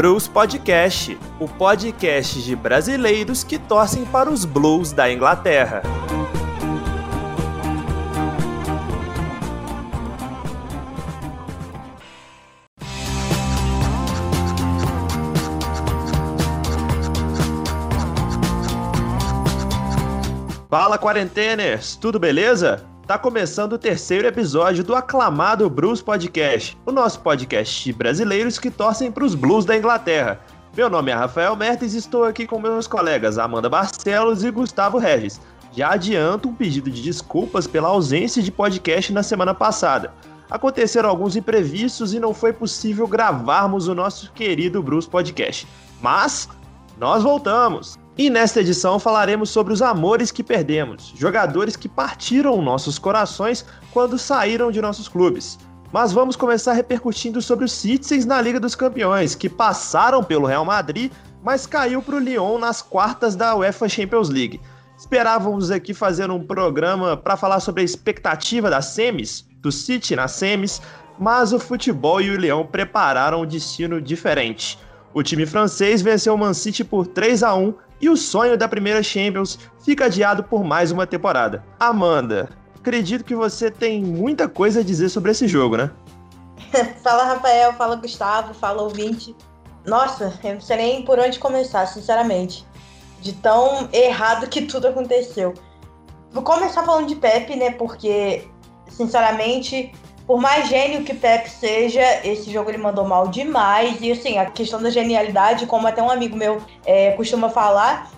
Blues Podcast, o podcast de brasileiros que torcem para os Blues da Inglaterra. Fala quarenteners, tudo beleza? Tá começando o terceiro episódio do aclamado Blues Podcast, o nosso podcast de brasileiros que torcem para os Blues da Inglaterra. Meu nome é Rafael Mertes e estou aqui com meus colegas Amanda Barcelos e Gustavo Regis. Já adianto um pedido de desculpas pela ausência de podcast na semana passada. Aconteceram alguns imprevistos e não foi possível gravarmos o nosso querido Blues Podcast. Mas nós voltamos! E nesta edição falaremos sobre os amores que perdemos, jogadores que partiram nossos corações quando saíram de nossos clubes. Mas vamos começar repercutindo sobre os Citizens na Liga dos Campeões, que passaram pelo Real Madrid, mas caiu para o Lyon nas quartas da UEFA Champions League. Esperávamos aqui fazer um programa para falar sobre a expectativa das semis, do City nas semis, mas o futebol e o Lyon prepararam um destino diferente. O time francês venceu o Man City por 3 a 1 e o sonho da primeira Champions fica adiado por mais uma temporada. Amanda, acredito que você tem muita coisa a dizer sobre esse jogo, né? fala Rafael, fala Gustavo, fala ouvinte. Nossa, eu não sei nem por onde começar, sinceramente. De tão errado que tudo aconteceu. Vou começar falando de Pepe, né? Porque, sinceramente, por mais gênio que Pep seja, esse jogo ele mandou mal demais. E assim, a questão da genialidade, como até um amigo meu é, costuma falar,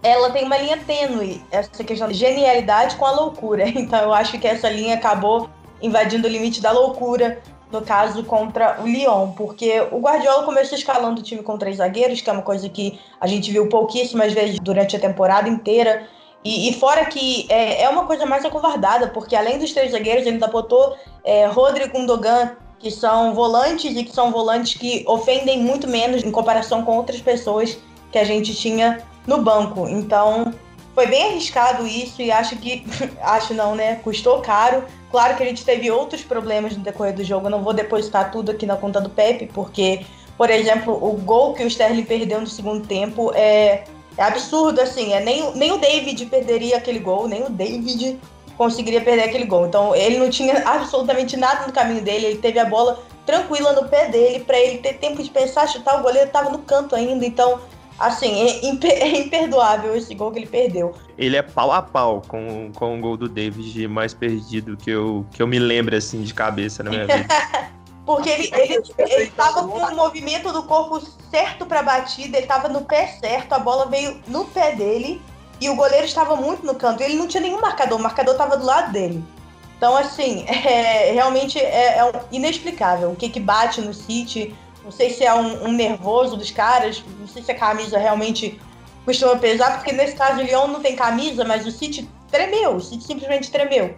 ela tem uma linha tênue, essa questão de genialidade com a loucura. Então eu acho que essa linha acabou invadindo o limite da loucura, no caso contra o Lyon, porque o Guardiola começou escalando o time com três zagueiros, que é uma coisa que a gente viu pouquíssimas vezes durante a temporada inteira. E, e, fora que é, é, uma coisa mais acovardada, porque além dos três zagueiros, ele ainda botou é, Rodrigo Gundogan, que são volantes e que são volantes que ofendem muito menos em comparação com outras pessoas que a gente tinha no banco. Então, foi bem arriscado isso e acho que, acho não, né? Custou caro. Claro que a gente teve outros problemas no decorrer do jogo. Eu não vou depositar tudo aqui na conta do Pepe, porque, por exemplo, o gol que o Sterling perdeu no segundo tempo é é absurdo, assim. É, nem, nem o David perderia aquele gol, nem o David conseguiria perder aquele gol. Então ele não tinha absolutamente nada no caminho dele, ele teve a bola tranquila no pé dele para ele ter tempo de pensar, chutar o goleiro estava no canto ainda, então assim, é, é, imperdoável esse gol que ele perdeu. Ele é pau a pau com, com o gol do David mais perdido que eu, que eu me lembro assim de cabeça na minha vida. Porque ele, ele, ele tava com o movimento do corpo certo pra batida, ele tava no pé certo, a bola veio no pé dele e o goleiro estava muito no canto. Ele não tinha nenhum marcador, o marcador tava do lado dele. Então, assim, é, realmente é, é inexplicável o que, que bate no City. Não sei se é um, um, nervoso dos caras, não sei se a camisa realmente costuma pesar, porque nesse caso o Lyon não tem camisa, mas o City tremeu, o City simplesmente tremeu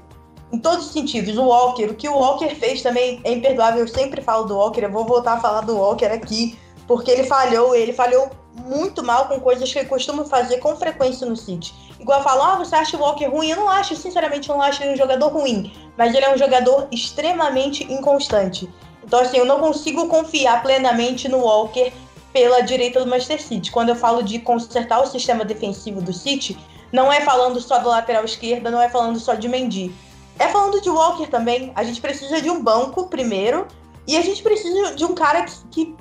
em todos os sentidos. O Walker, o que o Walker fez também é imperdoável. Eu sempre falo do Walker, eu vou voltar a falar do Walker aqui, porque ele falhou, ele falhou muito mal com coisas que ele costuma fazer com frequência no City. Igual falam, ah, você acha o Walker ruim? Eu não acho, sinceramente, eu não acho ele um jogador ruim, mas ele é um jogador extremamente inconstante. Então, assim, eu não consigo confiar plenamente no Walker pela direita do Manchester City. Quando eu falo de consertar o sistema defensivo do City, não é falando só do lateral esquerda, não é falando só de Mendy é falando de Walker também. A gente precisa de um banco primeiro. E a gente precisa de um cara que, que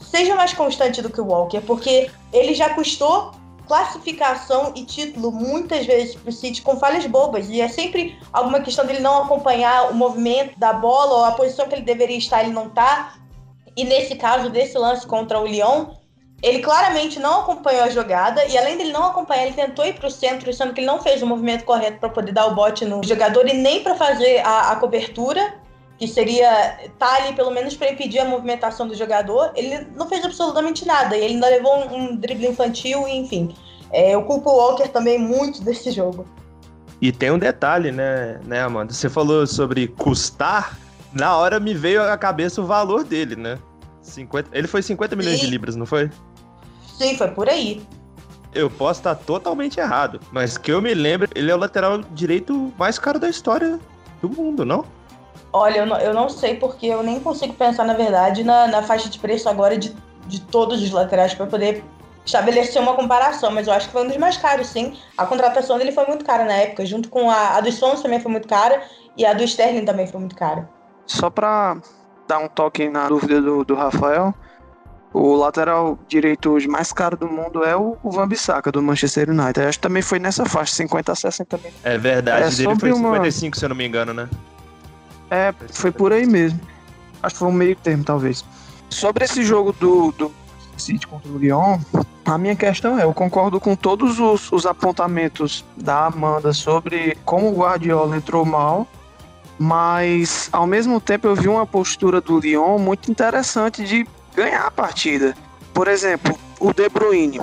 seja mais constante do que o Walker, porque ele já custou classificação e título muitas vezes para o City com falhas bobas. E é sempre alguma questão dele não acompanhar o movimento da bola ou a posição que ele deveria estar, ele não está. E nesse caso, desse lance contra o Lyon, ele claramente não acompanhou a jogada e além dele não acompanhar, ele tentou ir para o centro, sendo que ele não fez o movimento correto para poder dar o bote no jogador e nem para fazer a, a, cobertura, que seria tá ali pelo menos para impedir a movimentação do jogador. Ele não fez absolutamente nada e ele ainda levou um, um drible infantil e enfim. É, eu culpo o Walker também muito desse jogo. E tem um detalhe, né, né, Amanda? Você falou sobre custar, na hora me veio à cabeça o valor dele, né? 50, ele foi 50 milhões de libras, não foi? Sim, foi por aí. Eu posso estar totalmente errado, mas que eu me lembro, ele é o lateral direito mais caro da história do mundo, não? Olha, eu não, eu não sei porque eu nem consigo pensar, na verdade, na, na faixa de preço agora de de todos os laterais para poder estabelecer uma comparação, mas eu acho que foi um dos mais caros, sim. A contratação dele foi muito cara na época, junto com a, a dos Sons também foi muito cara e a do Sterling também foi muito cara. Só para dar um toque na dúvida do, do Rafael, o lateral direito hoje mais caro do mundo é o, o Van Bissaka, do Manchester United. Acho que também foi nessa faixa, 50 a 60 mil. É verdade, é, dele foi uma... 55, se eu não me engano, né? É, foi por aí mesmo. Acho que foi um meio termo, talvez. Sobre esse jogo do, do City contra o Lyon, a minha questão é, eu concordo com todos os, os apontamentos da Amanda sobre como o Guardiola entrou mal, mas ao mesmo tempo eu vi uma postura do Lyon muito interessante de ganhar a partida. Por exemplo, o De Bruyne.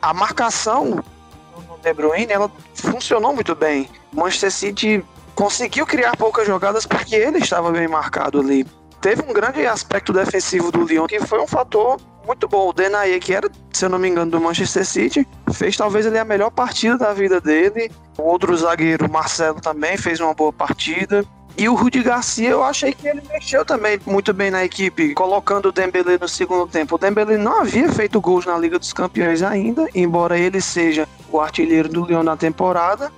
A marcação do De Bruyne, ela funcionou muito bem. O Manchester City conseguiu criar poucas jogadas porque ele estava bem marcado ali. Teve um grande aspecto defensivo do Lyon que foi um fator muito bom. O Denaye, que era, se eu não me engano, do Manchester City, fez talvez ele a melhor partida da vida dele. O outro zagueiro, Marcelo, também fez uma boa partida. E o Rudi Garcia, eu achei que ele mexeu também muito bem na equipe, colocando o Dembele no segundo tempo. O Dembele não havia feito gols na Liga dos Campeões ainda, embora ele seja o artilheiro do Lyon na temporada.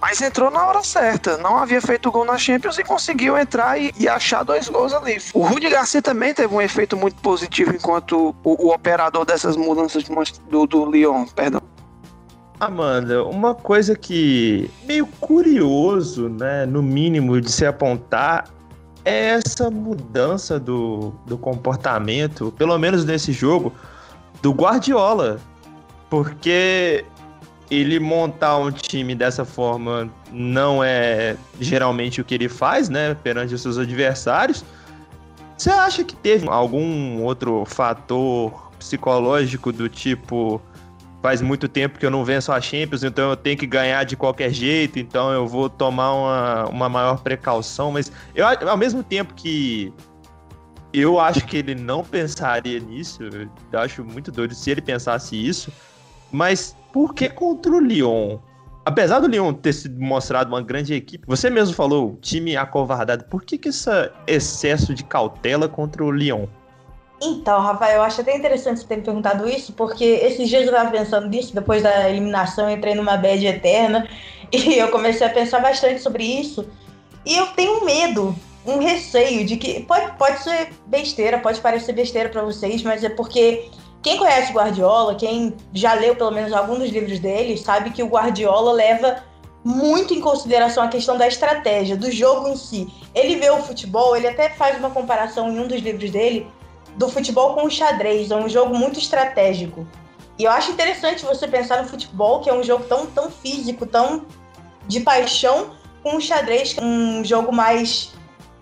Mas entrou na hora certa. Não havia feito gol na Champions e conseguiu entrar e, e achar dois gols ali. O Rudi Garcia também teve um efeito muito positivo enquanto o, o operador dessas mudanças do, do Lyon, perdão. Amanda, uma coisa que meio curioso, né, no mínimo de se apontar, é essa mudança do, do comportamento, pelo menos nesse jogo, do Guardiola. Porque ele montar um time dessa forma não é geralmente o que ele faz, né, perante os seus adversários. Você acha que teve algum outro fator psicológico do tipo faz muito tempo que eu não venço a Champions, então eu tenho que ganhar de qualquer jeito, então eu vou tomar uma, uma maior precaução, mas eu ao mesmo tempo que eu acho que ele não pensaria nisso, eu acho muito doido se ele pensasse isso, mas por que contra o Lyon? Apesar do Lyon ter sido mostrado uma grande equipe, você mesmo falou, time acovardado, por que, que esse excesso de cautela contra o Lyon? Então, Rafael, eu acho até interessante você ter me perguntado isso, porque esses dias eu estava pensando nisso, depois da eliminação, eu entrei numa bad eterna, e eu comecei a pensar bastante sobre isso, e eu tenho medo, um receio de que, pode, pode ser besteira, pode parecer besteira para vocês, mas é porque quem conhece Guardiola, quem já leu pelo menos algum dos livros dele, sabe que o Guardiola leva muito em consideração a questão da estratégia, do jogo em si. Ele vê o futebol, ele até faz uma comparação em um dos livros dele do futebol com o xadrez, é um jogo muito estratégico. E eu acho interessante você pensar no futebol, que é um jogo tão, tão físico, tão de paixão, com o xadrez, que é um jogo mais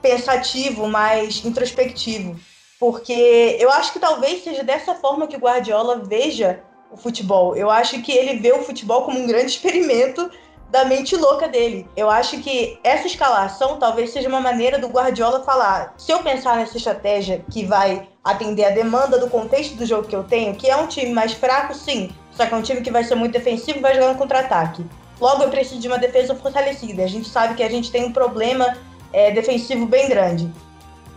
pensativo, mais introspectivo. Porque eu acho que talvez seja dessa forma que o Guardiola veja o futebol. Eu acho que ele vê o futebol como um grande experimento da mente louca dele. Eu acho que essa escalação talvez seja uma maneira do Guardiola falar: se eu pensar nessa estratégia que vai atender a demanda do contexto do jogo que eu tenho, que é um time mais fraco, sim, só que é um time que vai ser muito defensivo e vai jogar no contra-ataque. Logo, eu preciso de uma defesa fortalecida. A gente sabe que a gente tem um problema é, defensivo bem grande.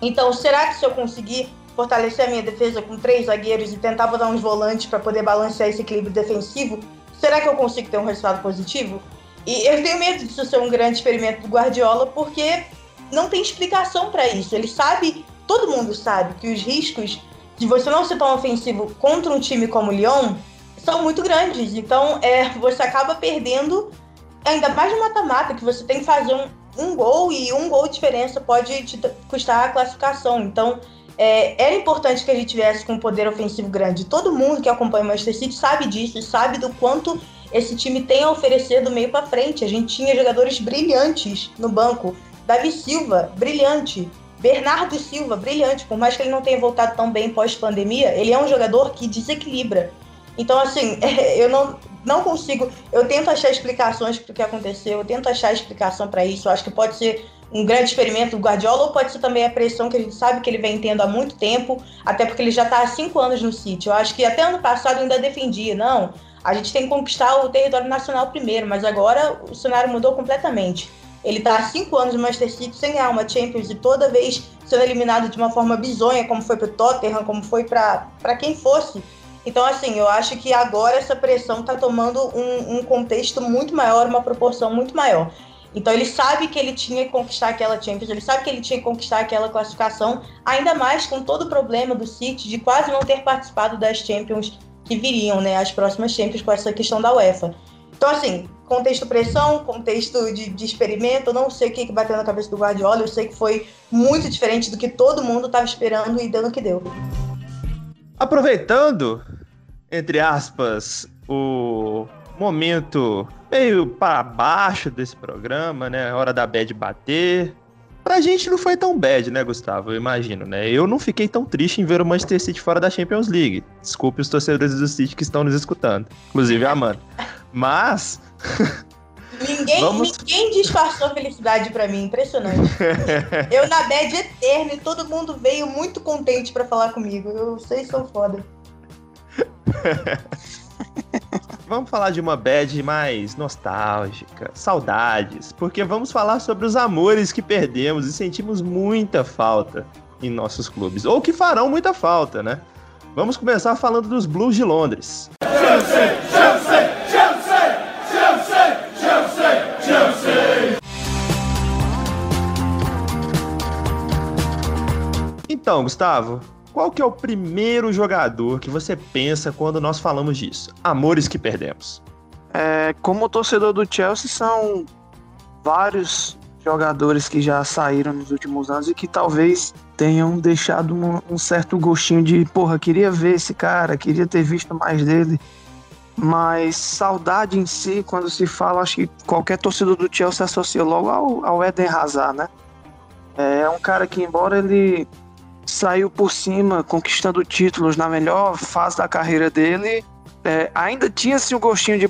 Então, será que se eu conseguir fortalecer a minha defesa com três zagueiros e tentar botar uns volantes para poder balancear esse equilíbrio defensivo, será que eu consigo ter um resultado positivo? E eu tenho medo disso ser um grande experimento do Guardiola, porque não tem explicação para isso. Ele sabe, todo mundo sabe, que os riscos de você não ser tão ofensivo contra um time como o Lyon são muito grandes. Então, é, você acaba perdendo, ainda mais no mata-mata, que você tem que fazer um, um gol e um gol de diferença pode te custar a classificação. Então, é, era importante que a gente tivesse com um poder ofensivo grande. Todo mundo que acompanha o Manchester City sabe disso sabe do quanto esse time tem a oferecer do meio para frente. A gente tinha jogadores brilhantes no banco. Davi Silva, brilhante. Bernardo Silva, brilhante. Por mais que ele não tenha voltado tão bem pós-pandemia, ele é um jogador que desequilibra. Então, assim, eu não, não consigo. Eu tento achar explicações para o que aconteceu, eu tento achar explicação para isso. Eu acho que pode ser um grande experimento do Guardiola ou pode ser também a pressão que a gente sabe que ele vem tendo há muito tempo, até porque ele já está há cinco anos no City. Eu acho que até ano passado ainda defendia, não. A gente tem que conquistar o território nacional primeiro, mas agora o cenário mudou completamente. Ele está há cinco anos no Manchester City sem ganhar uma Champions e toda vez sendo eliminado de uma forma bizonha, como foi para o Tottenham, como foi para quem fosse. Então, assim, eu acho que agora essa pressão está tomando um, um contexto muito maior, uma proporção muito maior. Então ele sabe que ele tinha que conquistar aquela Champions, ele sabe que ele tinha que conquistar aquela classificação, ainda mais com todo o problema do City de quase não ter participado das Champions que viriam, né, as próximas Champions com essa questão da UEFA. Então, assim, contexto pressão, contexto de, de experimento, eu não sei o que, bateu na cabeça do Guardiola, eu sei que foi muito diferente do que todo mundo estava esperando e dando o que deu. Aproveitando, entre aspas, o momento meio para baixo desse programa, né? Hora da bad bater. Pra gente não foi tão bad, né, Gustavo? Eu imagino, né? Eu não fiquei tão triste em ver o Manchester City fora da Champions League. Desculpe os torcedores do City que estão nos escutando. Inclusive a Amanda. Mas. Ninguém, Vamos... ninguém disfarçou felicidade para mim, impressionante. eu na bad eterna e todo mundo veio muito contente para falar comigo. Eu, vocês são foda. Vamos falar de uma bad mais nostálgica, saudades, porque vamos falar sobre os amores que perdemos e sentimos muita falta em nossos clubes, ou que farão muita falta, né? Vamos começar falando dos Blues de Londres. Chelsea, Chelsea, Chelsea, Chelsea, Chelsea, Chelsea. Então, Gustavo, qual que é o primeiro jogador que você pensa quando nós falamos disso? Amores que perdemos. É, como torcedor do Chelsea, são vários jogadores que já saíram nos últimos anos e que talvez tenham deixado um, um, certo gostinho de, porra, queria ver esse cara, queria ter visto mais dele. Mas saudade em si, quando se fala, acho que qualquer torcedor do Chelsea associa logo ao, ao Eden Hazard, né? É um cara que, embora ele saiu por cima, conquistando títulos na melhor fase da carreira dele. É, ainda tinha-se um gostinho de.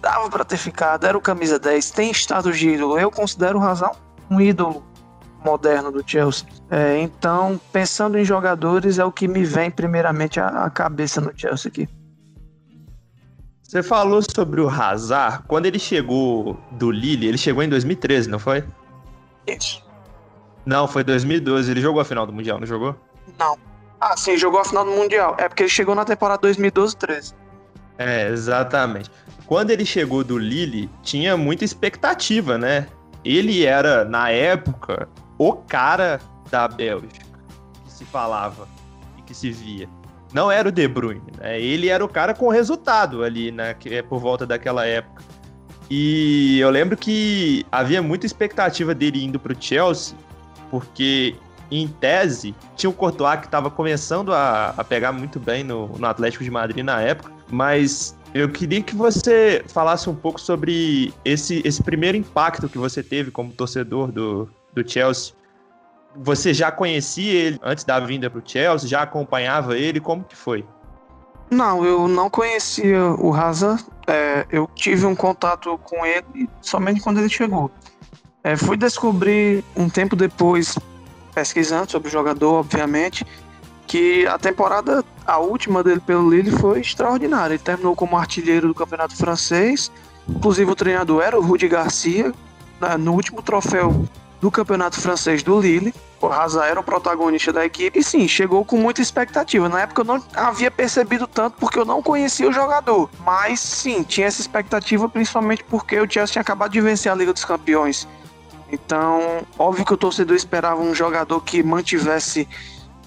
dava para ter ficado, era o camisa 10, tem status de ídolo. Eu considero o Razão um ídolo moderno do Chelsea. É, então, pensando em jogadores, é o que me vem primeiramente à, cabeça no Chelsea aqui. Você falou sobre o Hazard. Quando ele chegou do Lille, ele chegou em 2013, não foi? Isso. Não, foi 2012. Ele jogou a final do Mundial, não jogou? Não. Ah, sim, jogou a final do Mundial. É porque ele chegou na temporada 2012-13. É, exatamente. Quando ele chegou do Lille, tinha muita expectativa, né? Ele era, na época, o cara da Bélgica, que se falava e que se via. Não era o De Bruyne, né? Ele era o cara com resultado ali, né? Que é por volta daquela época. E eu lembro que havia muita expectativa dele indo pro Chelsea, porque em tese tinha o Courtois que estava começando a, a, pegar muito bem no, no Atlético de Madrid na época, mas eu queria que você falasse um pouco sobre esse, esse primeiro impacto que você teve como torcedor do, do Chelsea. Você já conhecia ele antes da vinda para o Chelsea? Já acompanhava ele? Como que foi? Não, eu não conhecia o Hazard. É, eu tive um contato com ele somente quando ele chegou. É, fui descobrir um tempo depois, pesquisando sobre o jogador, obviamente, que a temporada, a última dele pelo Lille foi extraordinária. Ele terminou como artilheiro do campeonato francês. Inclusive o treinador era o Rudi Garcia, no último troféu do campeonato francês do Lille. O Hazard era o protagonista da equipe e sim, chegou com muita expectativa. Na época eu não havia percebido tanto porque eu não conhecia o jogador. Mas sim, tinha essa expectativa principalmente porque o Chelsea tinha acabado de vencer a Liga dos Campeões então, óbvio que o torcedor esperava um jogador que mantivesse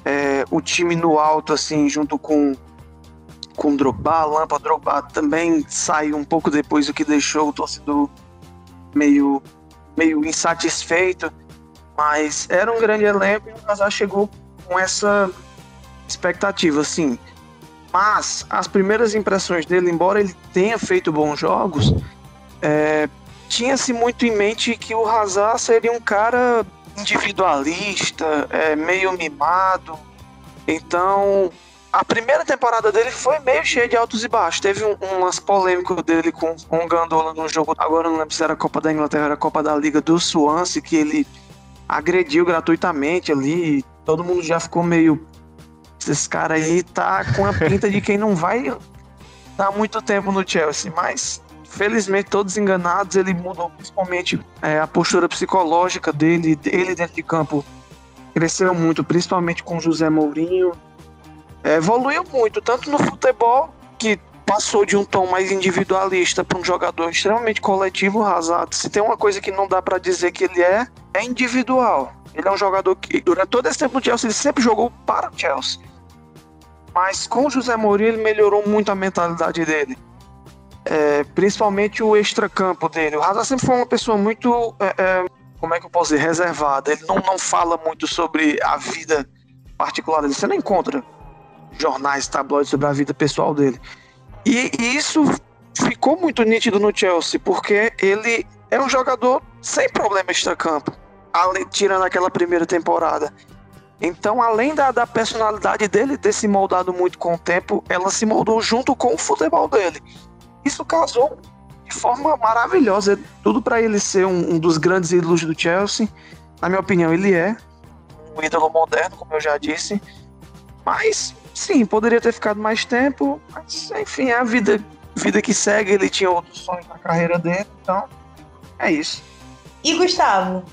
é, o time no alto, assim, junto com com Drogba, Lampa Drogba também saiu um pouco depois, o que deixou o torcedor meio, meio insatisfeito, mas era um grande elenco e o Hazard chegou com essa expectativa, assim. Mas as primeiras impressões dele, embora ele tenha feito bons jogos, é, tinha-se muito em mente que o Hazard seria um cara individualista, é, meio mimado. Então, a primeira temporada dele foi meio cheia de altos e baixos. Teve um, umas polêmicas dele com, o Gandola no jogo, agora não lembro se era a Copa da Inglaterra, era a Copa da Liga do Swansea, que ele agrediu gratuitamente ali. Todo mundo já ficou meio. Esse cara aí tá com a pinta de quem não vai dar muito tempo no Chelsea, mas felizmente todos enganados, ele mudou principalmente é, a postura psicológica dele, ele dentro de campo cresceu muito, principalmente com José Mourinho. É, evoluiu muito, tanto no futebol, que passou de um tom mais individualista para um jogador extremamente coletivo, Hazard. Se tem uma coisa que não dá para dizer que ele é, é individual. Ele é um jogador que, durante todo esse tempo no Chelsea, ele sempre jogou para o Chelsea. Mas com o José Mourinho, ele melhorou muito a mentalidade dele. É, principalmente o extracampo dele. O Hazard sempre foi uma pessoa muito, é, é, como é que eu posso dizer, reservada. Ele não, não fala muito sobre a vida particular dele. Você não encontra jornais, tabloides sobre a vida pessoal dele. E, e isso ficou muito nítido no Chelsea, porque ele é um jogador sem problema extracampo, tirando aquela primeira temporada. Então, além da, da personalidade dele ter se moldado muito com o tempo, ela se moldou junto com o futebol dele. Isso casou de forma maravilhosa. Tudo para ele ser um, um, dos grandes ídolos do Chelsea. Na minha opinião, ele é um ídolo moderno, como eu já disse. Mas, sim, poderia ter ficado mais tempo. Mas, enfim, é a vida, vida que segue. Ele tinha outros sonhos na carreira dele. Então, é isso. E Gustavo,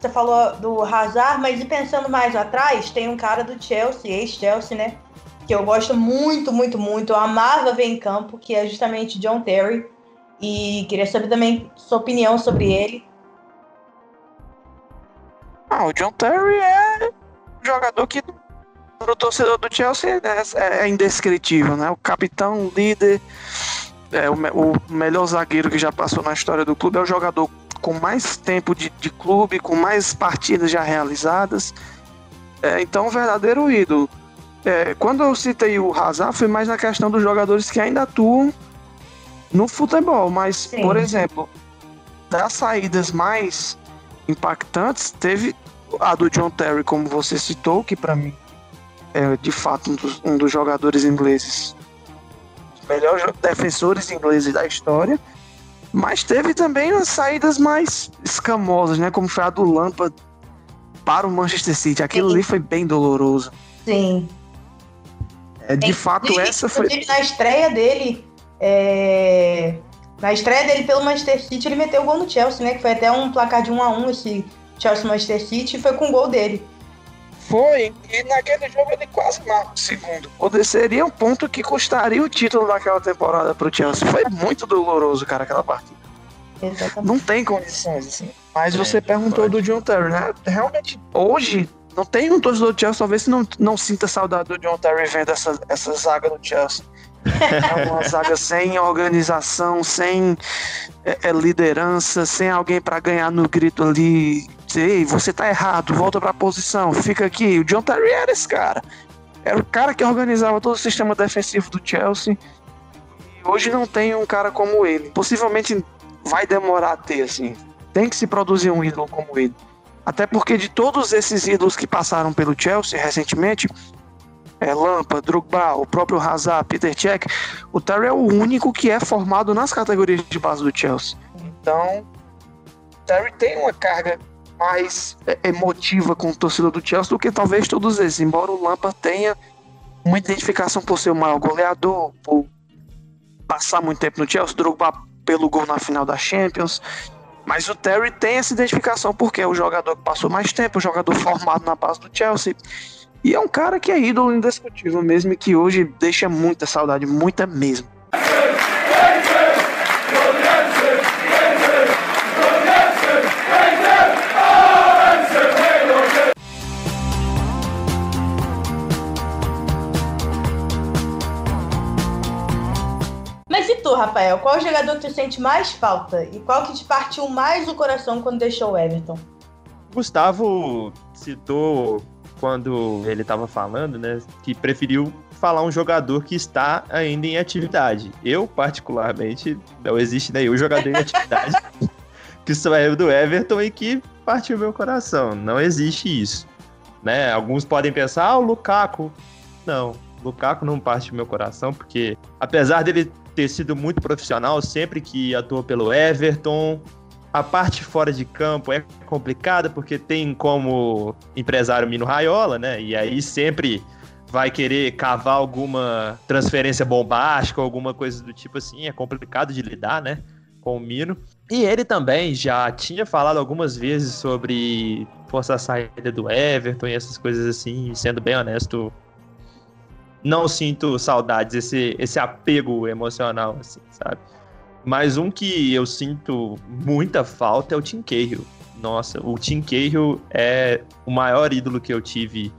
você falou do Hazard, mas e pensando mais atrás, tem um cara do Chelsea, ex-Chelsea, né? Que eu gosto muito, muito, muito. Eu amava ver em campo, que é justamente John Terry. E queria saber também sua opinião sobre ele. Ah, o John Terry é um jogador que para o torcedor do Chelsea é, é, indescritível, né? O capitão, líder, é, o, o, melhor zagueiro que já passou na história do clube, é o jogador com mais tempo de, de clube, com mais partidas já realizadas. É, então, um verdadeiro ídolo. É, quando eu citei o Hazard, foi mais na questão dos jogadores que ainda atuam no futebol, mas, Sim. por exemplo, das saídas mais impactantes, teve a do John Terry, como você citou, que para mim é de fato um dos, um dos jogadores ingleses, os melhores defensores ingleses da história. Mas teve também as saídas mais escamosas, né? Como foi a do Lampa para o Manchester City. Aquilo Sim. ali foi bem doloroso. Sim. É, de fato, essa foi. Na estreia dele, é... na estreia dele pelo Manchester City, ele meteu o gol no Chelsea, né? Que foi até um placar de 1 a 1 esse Chelsea Manchester City, e foi com o gol dele. Foi, e naquele jogo ele quase marca o segundo. Seria um ponto que custaria o título daquela temporada pro Chelsea. Foi muito doloroso, cara, aquela partida. Exatamente. Não tem condições, assim. Mas é, você perguntou pode. do John Terry, né? Realmente, hoje, não tem um torcedor do Chelsea, talvez não, não sinta saudade do John Terry vendo essa, essa zaga do Chelsea. É uma zaga sem organização, sem é, é, liderança, sem alguém para ganhar no grito ali. Ei, você tá errado, volta pra posição, fica aqui. O John Terry era esse cara. Era o cara que organizava todo o sistema defensivo do Chelsea. E hoje não tem um cara como ele. Possivelmente vai demorar a ter, assim. Tem que se produzir um ídolo como ele. Até porque de todos esses ídolos que passaram pelo Chelsea recentemente, é, Lampa, Drogba, o próprio Hazard, Peter Cech, o Terry é o único que é formado nas categorias de base do Chelsea. Então, o Terry tem uma carga mais é, emotiva com o torcedor do Chelsea do que talvez todos esses, embora o Lampa tenha uma identificação por ser o maior goleador, por passar muito tempo no Chelsea, Drogba pelo gol na final da Champions. Mas o Terry tem essa identificação porque é o jogador que passou mais tempo, o jogador formado na base do Chelsea. E é um cara que é ídolo indiscutível mesmo e que hoje deixa muita saudade, muita mesmo. Rafael? Qual jogador tu sente mais falta? E qual que te partiu mais o coração quando deixou o Everton? Gustavo citou quando ele estava falando, né, que preferiu falar um jogador que está ainda em atividade. Eu, particularmente, não existe nenhum jogador em atividade que saiu do Everton e que partiu meu coração. Não existe isso. Né? Alguns podem pensar, ah, o Lukaku. Não, o Lukaku não parte meu coração, porque apesar dele ter sido muito profissional sempre que atuou pelo Everton, a parte fora de campo é complicada porque tem como empresário Mino Raiola, né? E aí sempre vai querer cavar alguma transferência bombástica, alguma coisa do tipo assim, é complicado de lidar, né? Com o Mino. E ele também já tinha falado algumas vezes sobre forçar a saída do Everton e essas coisas assim. Sendo bem honesto, não sinto saudades, esse, esse apego emocional, assim, sabe? Mas um que eu sinto muita falta é o Tim Cahill. Nossa, o Tim Cahill é o maior ídolo que eu tive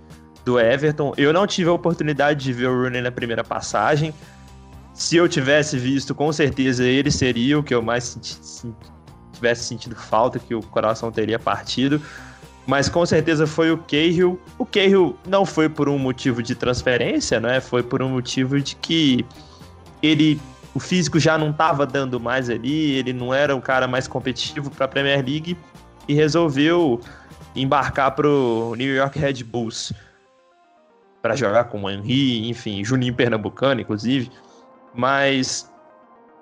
do Everton. Eu não tive a oportunidade de ver o Rooney na primeira passagem. Se eu tivesse visto, com certeza ele seria o que eu mais senti, tivesse sentido falta, que o coração teria partido mas com certeza foi o Cahill. O Cahill não foi por um motivo de transferência, né? Foi por um motivo de que ele o físico já não estava dando mais ali, ele não era o cara mais competitivo para a Premier League e resolveu embarcar para o New York Red Bulls para jogar com o Henry, enfim, Juninho Pernambucano, inclusive. Mas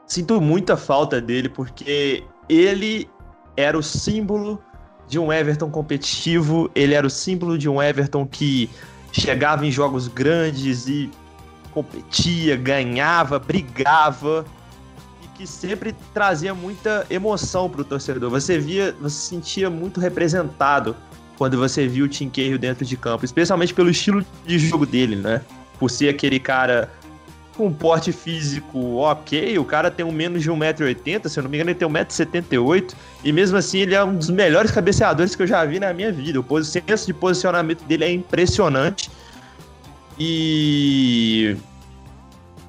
sinto muita falta dele porque ele era o símbolo de um Everton competitivo, ele era o símbolo de um Everton que chegava em jogos grandes e competia, ganhava, brigava e que sempre trazia muita emoção para o torcedor. Você via, você se sentia muito representado quando você viu o Cahill dentro de campo, especialmente pelo estilo de jogo dele, né? Por ser aquele cara com porte físico ok, o cara tem um menos de 1,80m, se eu não me engano, ele tem 1,78m, e mesmo assim ele é um dos melhores cabeceadores que eu já vi na minha vida. O senso de posicionamento dele é impressionante. E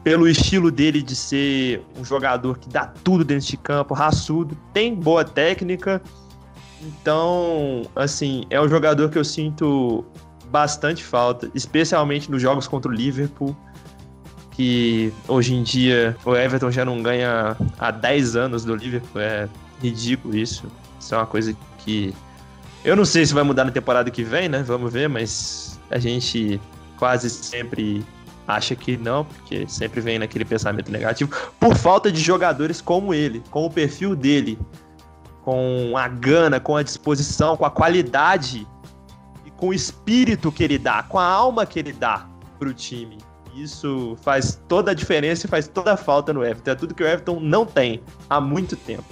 pelo estilo dele de ser um jogador que dá tudo dentro de campo, raçudo, tem boa técnica. Então, assim, é um jogador que eu sinto bastante falta, especialmente nos jogos contra o Liverpool que hoje em dia o Everton já não ganha há 10 anos do Liverpool. É ridículo isso. Isso é uma coisa que eu não sei se vai mudar na temporada que vem, né? Vamos ver, mas a gente quase sempre acha que não, porque sempre vem naquele pensamento negativo, por falta de jogadores como ele, com o perfil dele, com a gana, com a disposição, com a qualidade e com o espírito que ele dá, com a alma que ele dá pro time. Isso faz toda a diferença e faz toda a falta no Everton. É tudo que o Everton não tem há muito tempo.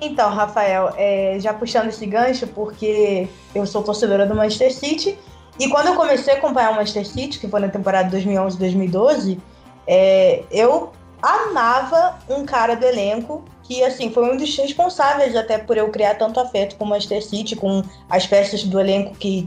Então, Rafael, é, já puxando esse gancho, porque eu sou torcedora do Manchester City, e quando eu comecei a acompanhar o Manchester City, que foi na temporada 2011-2012, é, eu amava um cara do elenco que, assim, foi um dos responsáveis até por eu criar tanto afeto com o Manchester City, com as peças do elenco que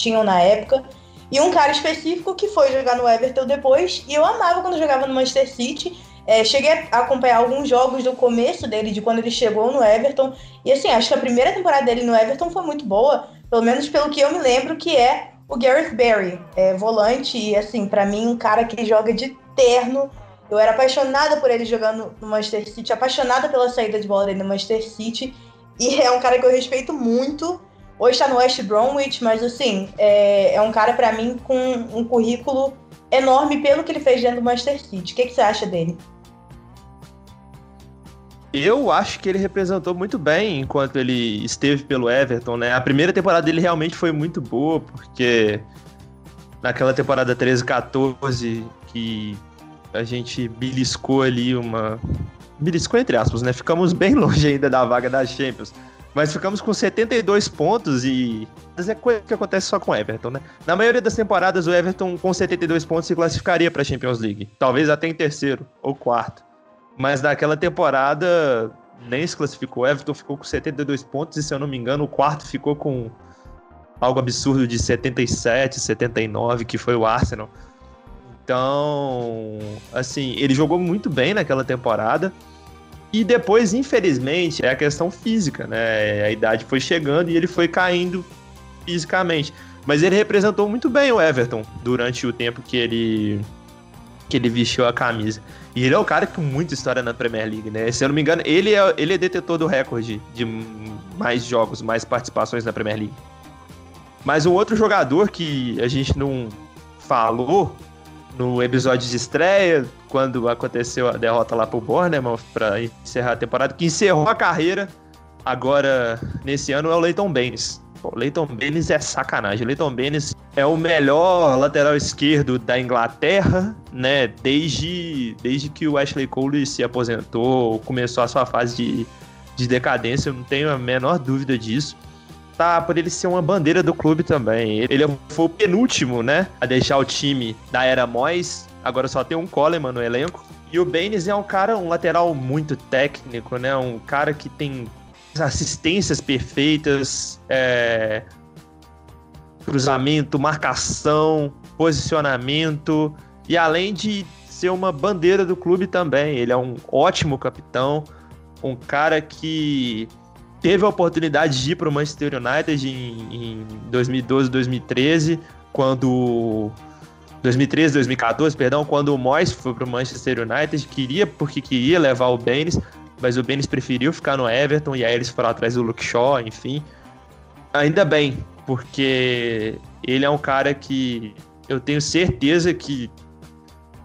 tinham na época. E um cara específico que foi jogar no Everton depois. E eu amava quando jogava no Manchester City. É, cheguei a acompanhar alguns jogos do começo dele, de quando ele chegou no Everton. E assim, acho que a primeira temporada dele no Everton foi muito boa. Pelo menos pelo que eu me lembro, que é o Gareth Barry, é, volante. E assim, para mim, um cara que joga de terno. Eu era apaixonada por ele jogando no Manchester City, apaixonada pela saída de bola dele no Manchester City. E é um cara que eu respeito muito. Hoje está no West Bromwich, mas assim, é, é um cara para mim com um currículo enorme pelo que ele fez dentro do Manchester City. O que, que você acha dele? Eu acho que ele representou muito bem enquanto ele esteve pelo Everton, né? A primeira temporada dele realmente foi muito boa, porque naquela temporada 13 14 que a gente beliscou ali uma beliscou entre aspas, né? Ficamos bem longe ainda da vaga da Champions. Mas ficamos com 72 pontos e. É coisa que acontece só com o Everton, né? Na maioria das temporadas, o Everton com 72 pontos se classificaria para a Champions League. Talvez até em terceiro ou quarto. Mas naquela temporada nem se classificou. O Everton ficou com 72 pontos e, se eu não me engano, o quarto ficou com algo absurdo de 77, 79, que foi o Arsenal. Então, assim, ele jogou muito bem naquela temporada. E depois, infelizmente, é a questão física, né? A idade foi chegando e ele foi caindo fisicamente. Mas ele representou muito bem o Everton durante o tempo que ele que ele vestiu a camisa. E ele é o cara com muita história na Premier League, né? Se eu não me engano, ele é, ele é detetor do recorde de mais jogos, mais participações na Premier League. Mas um outro jogador que a gente não falou no episódio de estreia, quando aconteceu a derrota lá pro Bournemouth para encerrar a temporada, que encerrou a carreira agora nesse ano é o Leighton Baines. Leighton Baines é sacanagem. O Leighton Baines é o melhor lateral esquerdo da Inglaterra, né? Desde, desde que o Ashley Cole se aposentou, começou a sua fase de, de decadência, eu não tenho a menor dúvida disso. Tá por ele ser uma bandeira do clube também. Ele foi o penúltimo, né, a deixar o time da era Mois. Agora só tem um Coleman no elenco. E o Baines é um cara, um lateral muito técnico, né? Um cara que tem assistências perfeitas, é... cruzamento, marcação, posicionamento. E além de ser uma bandeira do clube também, ele é um ótimo capitão, um cara que teve a oportunidade de ir para o Manchester United em, em 2012, 2013, quando 2013, 2014, perdão, quando o Moyes foi para o Manchester United, queria porque queria levar o Baines, mas o Baines preferiu ficar no Everton e aí eles foram atrás do Luke Shaw, enfim. Ainda bem, porque ele é um cara que eu tenho certeza que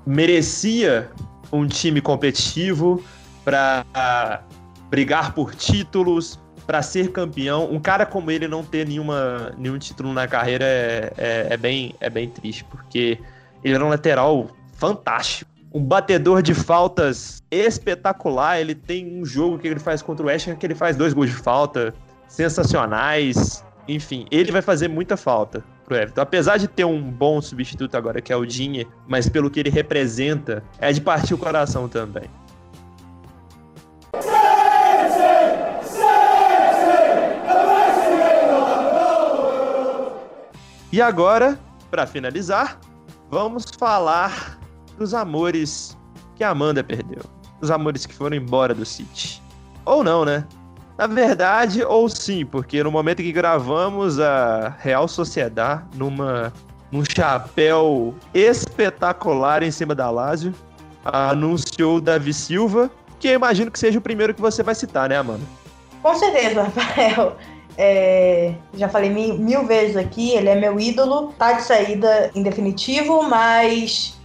merecia um time competitivo para brigar por títulos, para ser campeão. Um cara como ele não ter nenhuma, nenhum título na carreira é, é, é, bem, é bem triste, porque ele era um lateral fantástico. Um batedor de faltas espetacular. Ele tem um jogo que ele faz contra o West que ele faz dois gols de falta sensacionais. Enfim, ele vai fazer muita falta pro Everton. Apesar de ter um bom substituto agora, que é o Dinhe, mas pelo que ele representa, é de partir o coração também. E agora, para finalizar, vamos falar dos amores que a Amanda perdeu. Os amores que foram embora do City. Ou não, né? Na verdade, ou sim, porque no momento que gravamos a Real Sociedade, numa, num chapéu espetacular em cima da Lazio, anunciou o Davi Silva, que eu imagino que seja o primeiro que você vai citar, né, Amanda? Com certeza, Rafael. É, já falei mil, mil, vezes aqui, ele é meu ídolo, tá de saída em definitivo, mas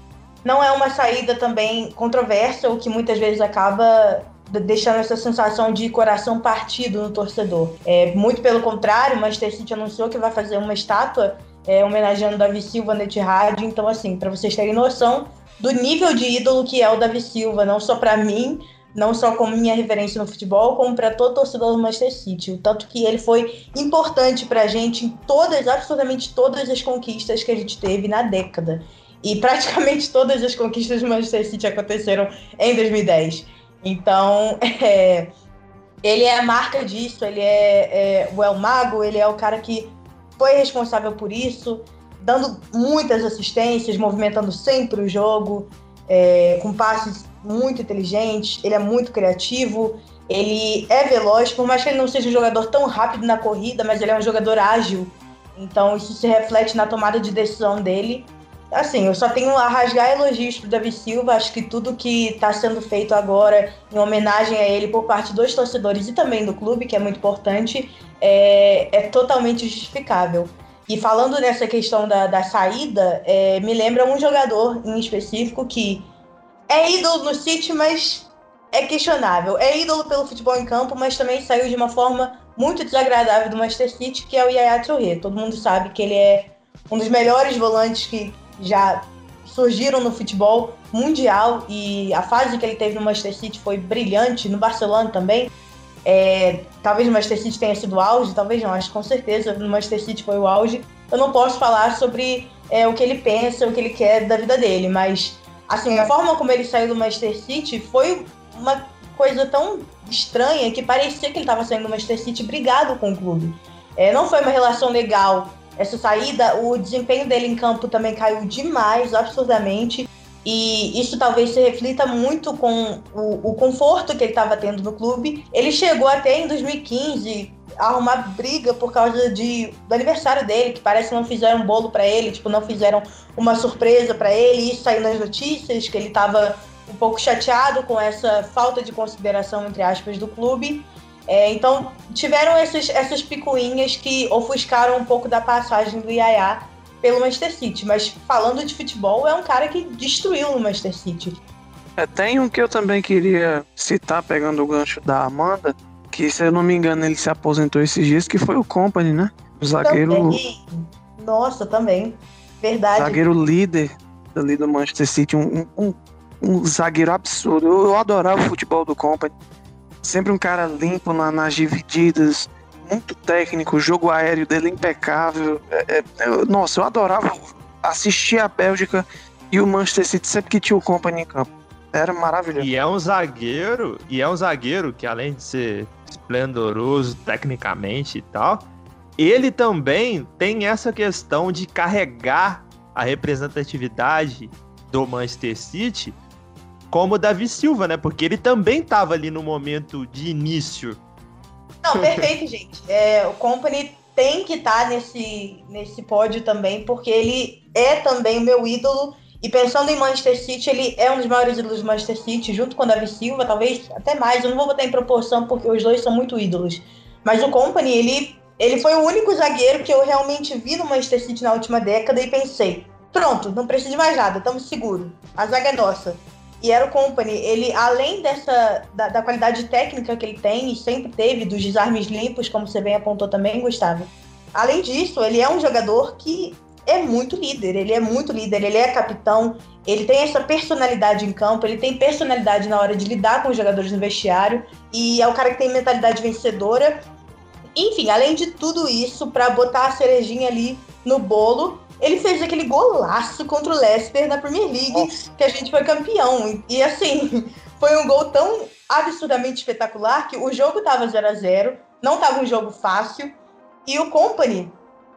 não é uma saída também controversa, o que muitas vezes acaba deixando essa sensação de coração partido no torcedor. É, muito pelo contrário, o Manchester City anunciou que vai fazer uma estátua é, homenageando Davi Silva no Etihad, então assim, para vocês terem noção do nível de ídolo que é o Davi Silva, não só para mim, não só como minha referência no futebol, como para todo torcedor do Manchester City. O tanto que ele foi importante para a gente em todas, absolutamente todas as conquistas que a gente teve na década. E praticamente todas as conquistas do Manchester City aconteceram em 2010. Então, é, ele é a marca disso, ele é, é o El Mago, ele é o cara que foi responsável por isso, dando muitas assistências, movimentando sempre o jogo, é, com passes muito inteligente, ele é muito criativo, ele é veloz, por mais que ele não seja um jogador tão rápido na corrida, mas ele é um jogador ágil. Então isso se reflete na tomada de decisão dele. Assim, eu só tenho a rasgar elogios pro Davi Silva. Acho que tudo que está sendo feito agora em homenagem a ele por parte dos torcedores e também do clube, que é muito importante, é, é totalmente justificável. E falando nessa questão da, da saída, é, me lembra um jogador em específico que é ídolo no City, mas é questionável. É ídolo pelo futebol em campo, mas também saiu de uma forma muito desagradável do Manchester City, que é o Yaya Touré. Todo mundo sabe que ele é um dos melhores volantes que já surgiram no futebol mundial e a fase que ele teve no Manchester City foi brilhante, no Barcelona também. É, talvez no Manchester City tenha sido o auge, talvez não, acho que com certeza no Manchester City foi o auge. Eu não posso falar sobre é, o que ele pensa, o que ele quer da vida dele, mas Assim, a forma como ele saiu do Manchester City foi uma coisa tão estranha que parecia que ele estava saindo do Manchester City brigado com o clube. É, não foi uma relação legal essa saída, o desempenho dele em campo também caiu demais, absurdamente. E isso talvez se reflita muito com o, o conforto que ele estava tendo no clube. Ele chegou até em 2015 arrumar briga por causa de, do aniversário dele, que parece que não fizeram um bolo para ele, tipo, não fizeram uma surpresa para ele, isso saiu nas notícias, que ele estava um pouco chateado com essa falta de consideração, entre aspas, do clube. É, então, tiveram essas, essas picuinhas que ofuscaram um pouco da passagem do Yaya pelo Manchester City. Mas falando de futebol, é um cara que destruiu o Manchester City. É, tem um que eu também queria citar, pegando o gancho da Amanda, que se eu não me engano ele se aposentou esses dias, que foi o Company, né? O zagueiro. Também. Nossa, também. Verdade. Zagueiro líder ali do Manchester City, um, um, um zagueiro absurdo. Eu, eu, adorava o futebol do Company. Sempre um cara limpo na, nas divididas, muito técnico, o jogo aéreo dele é impecável. É, é, nossa, eu adorava assistir a Bélgica e o Manchester City sempre que tinha o Company em campo. Era maravilhoso. E é um zagueiro, e é um zagueiro que além de ser esplendoroso tecnicamente e tal, ele também tem essa questão de carregar a representatividade do Manchester City como o Davi Silva, né? Porque ele também estava ali no momento de início. Não, perfeito, gente. É, o Company tem que estar tá nesse, nesse pódio também, porque ele é também o meu ídolo. E pensando em Manchester City, ele é um dos maiores ídolos do Manchester City, junto com o Davi Silva, talvez até mais. Eu não vou botar em proporção, porque os dois são muito ídolos. Mas o Company, ele, ele foi o único zagueiro que eu realmente vi no Manchester City na última década e pensei: pronto, não precisa de mais nada, estamos seguros. A zaga é nossa. E era o Company, ele, além dessa da, da, qualidade técnica que ele tem e sempre teve, dos desarmes limpos, como você bem apontou também, Gustavo. Além disso, ele é um jogador que é muito líder, ele é muito líder, ele é capitão, ele tem essa personalidade em campo, ele tem personalidade na hora de lidar com os jogadores no vestiário e é o cara que tem mentalidade vencedora. Enfim, além de tudo isso, para botar a cerejinha ali no bolo, ele fez aquele golaço contra o Leicester na Premier League, Nossa. que a gente foi campeão. E assim, foi um gol tão absurdamente espetacular que o jogo tava 0 a 0 não tava um jogo fácil. E o Company,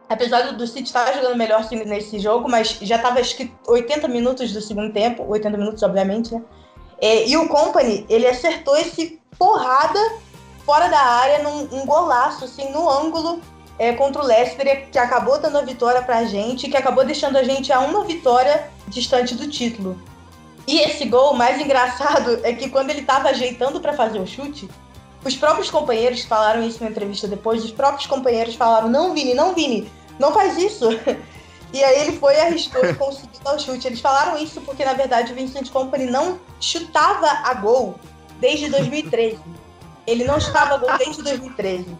apesar do City estar jogando melhor nesse jogo, mas já tava acho que 80 minutos do segundo tempo, 80 minutos, obviamente, né? É, e o Company, ele acertou esse porrada fora da área num um golaço, assim, no ângulo é, contra o Leicester, que acabou dando a vitória pra gente, que acabou deixando a gente a uma vitória distante do título. E esse gol, mais engraçado, é que quando ele estava ajeitando para fazer o chute, os próprios companheiros falaram isso na entrevista depois, os próprios companheiros falaram: Não, Vini, não, Vini, não faz isso. E aí ele foi, arriscou e conseguiu dar o chute. Eles falaram isso porque, na verdade, o Vincent Company não chutava a gol desde 2013. Ele não chutava a gol desde 2013.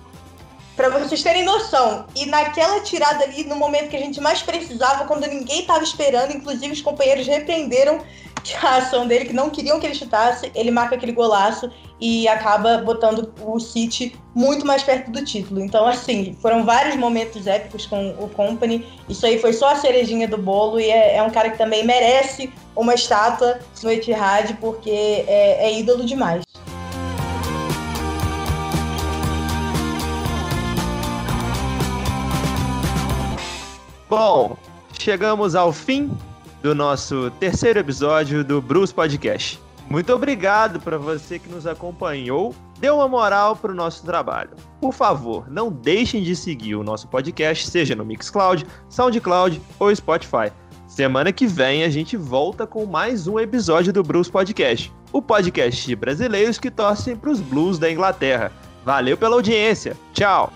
Pra vocês terem noção. E naquela tirada ali, no momento que a gente mais precisava, quando ninguém tava esperando, inclusive os companheiros repreenderam a ação dele, que não queriam que ele chutasse, ele marca aquele golaço e acaba botando o City muito mais perto do título. Então, assim, foram vários momentos épicos com o Company. Isso aí foi só a cerejinha do bolo e é, é um cara que também merece uma estátua no Etihad, porque é, é ídolo demais. Bom, chegamos ao fim do nosso terceiro episódio do Bruce Podcast. Muito obrigado para você que nos acompanhou, deu uma moral para o nosso trabalho. Por favor, não deixem de seguir o nosso podcast, seja no Mixcloud, SoundCloud ou Spotify. Semana que vem a gente volta com mais um episódio do Bruce Podcast, o podcast de brasileiros que torcem para os Blues da Inglaterra. Valeu pela audiência. Tchau.